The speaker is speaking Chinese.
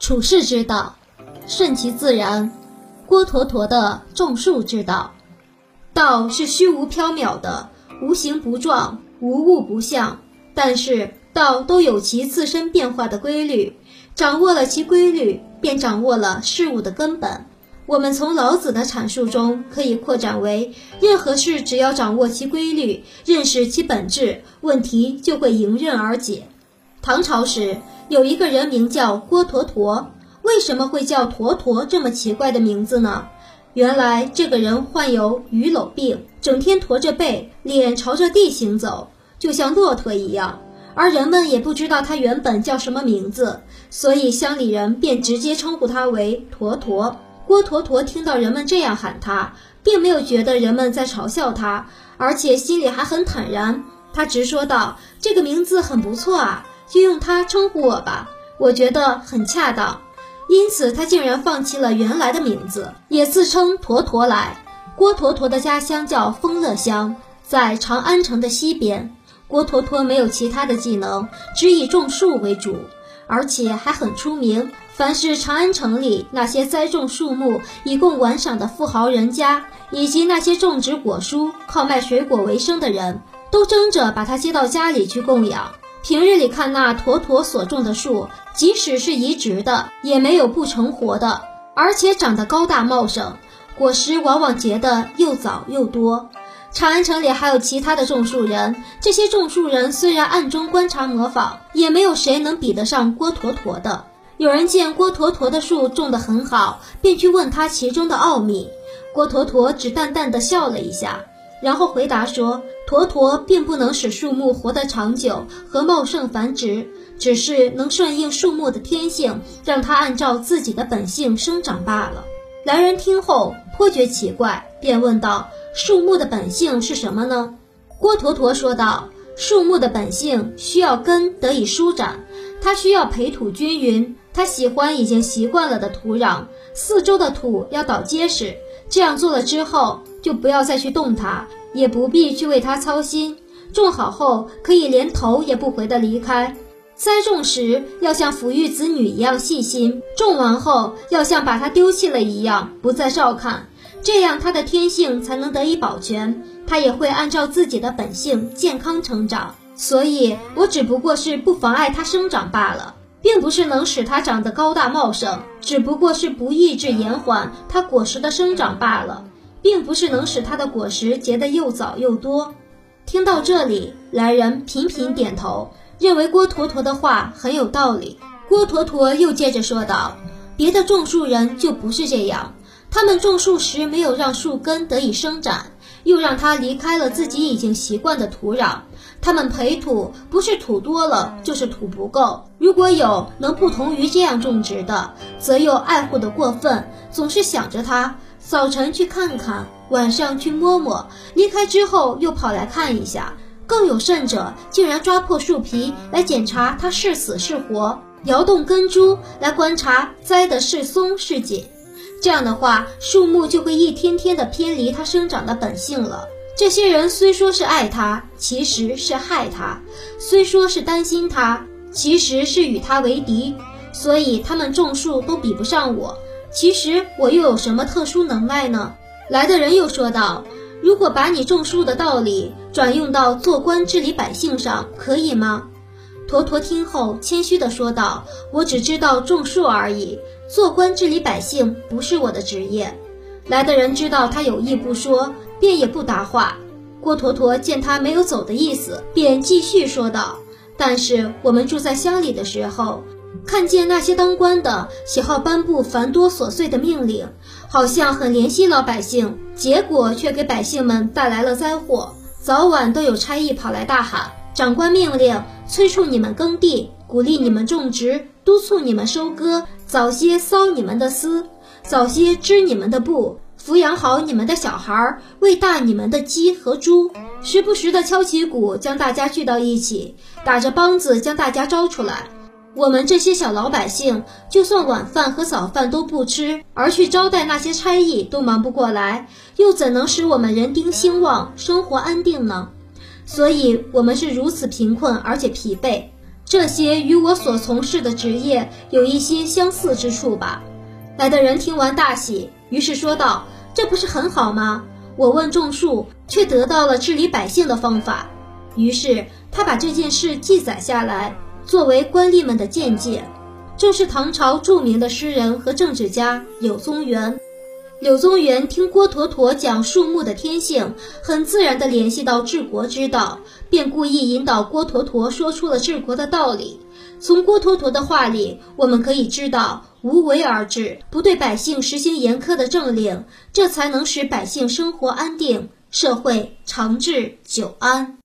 处世之道，顺其自然。郭橐驼的种树之道，道是虚无缥缈的，无形不状，无物不象。但是道都有其自身变化的规律，掌握了其规律，便掌握了事物的根本。我们从老子的阐述中可以扩展为：任何事只要掌握其规律，认识其本质，问题就会迎刃而解。唐朝时有一个人名叫郭橐驼，为什么会叫驼驼这么奇怪的名字呢？原来这个人患有伛偻病，整天驼着背，脸朝着地行走，就像骆驼一样。而人们也不知道他原本叫什么名字，所以乡里人便直接称呼他为驼驼。郭橐驼听到人们这样喊他，并没有觉得人们在嘲笑他，而且心里还很坦然。他直说道：“这个名字很不错啊，就用它称呼我吧，我觉得很恰当。”因此，他竟然放弃了原来的名字，也自称驼驼来。郭坨坨的家乡叫丰乐乡，在长安城的西边。郭坨坨没有其他的技能，只以种树为主，而且还很出名。凡是长安城里那些栽种树木以供玩赏的富豪人家，以及那些种植果蔬、靠卖水果为生的人，都争着把他接到家里去供养。平日里看那驼驼所种的树，即使是移植的，也没有不成活的，而且长得高大茂盛，果实往往结得又早又多。长安城里还有其他的种树人，这些种树人虽然暗中观察模仿，也没有谁能比得上郭橐驼的。有人见郭橐驼的树种得很好，便去问他其中的奥秘。郭橐驼只淡淡的笑了一下，然后回答说：“驼驼并不能使树木活得长久和茂盛繁殖，只是能顺应树木的天性，让它按照自己的本性生长罢了。”来人听后颇觉奇怪，便问道：“树木的本性是什么呢？”郭橐驼说道：“树木的本性需要根得以舒展，它需要培土均匀。”它喜欢已经习惯了的土壤，四周的土要倒结实。这样做了之后，就不要再去动它，也不必去为它操心。种好后，可以连头也不回的离开。栽种时要像抚育子女一样细心，种完后要像把它丢弃了一样不再照看。这样它的天性才能得以保全，它也会按照自己的本性健康成长。所以，我只不过是不妨碍它生长罢了。并不是能使它长得高大茂盛，只不过是不抑制延缓它果实的生长罢了，并不是能使它的果实结得又早又多。听到这里，来人频频点头，认为郭坨坨的话很有道理。郭坨坨又接着说道：“别的种树人就不是这样，他们种树时没有让树根得以生长，又让它离开了自己已经习惯的土壤。”他们培土不是土多了，就是土不够。如果有能不同于这样种植的，则又爱护的过分，总是想着它，早晨去看看，晚上去摸摸，离开之后又跑来看一下。更有甚者，竟然抓破树皮来检查它是死是活，摇动根株来观察栽的是松是紧。这样的话，树木就会一天天的偏离它生长的本性了。这些人虽说是爱它，其实是害它；虽说是担心它，其实是与它为敌。所以他们种树都比不上我。其实我又有什么特殊能耐呢？来的人又说道：“如果把你种树的道理转用到做官治理百姓上，可以吗？”坨坨听后谦虚地说道：“我只知道种树而已，做官治理百姓不是我的职业。”来的人知道他有意不说。便也不答话。郭橐驼见他没有走的意思，便继续说道：“但是我们住在乡里的时候，看见那些当官的喜好颁布繁多琐碎的命令，好像很怜惜老百姓，结果却给百姓们带来了灾祸。早晚都有差役跑来大喊：‘长官命令，催促你们耕地，鼓励你们种植，督促你们收割，早些骚你们的丝，早些织你们的布。’”抚养好你们的小孩，喂大你们的鸡和猪，时不时的敲起鼓，将大家聚到一起，打着梆子将大家招出来。我们这些小老百姓，就算晚饭和早饭都不吃，而去招待那些差役，都忙不过来，又怎能使我们人丁兴旺，生活安定呢？所以，我们是如此贫困而且疲惫。这些与我所从事的职业有一些相似之处吧。来的人听完大喜，于是说道：“这不是很好吗？我问种树，却得到了治理百姓的方法。”于是他把这件事记载下来，作为官吏们的见解。正是唐朝著名的诗人和政治家柳宗元。柳宗元听郭橐驼讲树木的天性，很自然地联系到治国之道，便故意引导郭橐驼说出了治国的道理。从郭橐驼的话里，我们可以知道，无为而治，不对百姓实行严苛的政令，这才能使百姓生活安定，社会长治久安。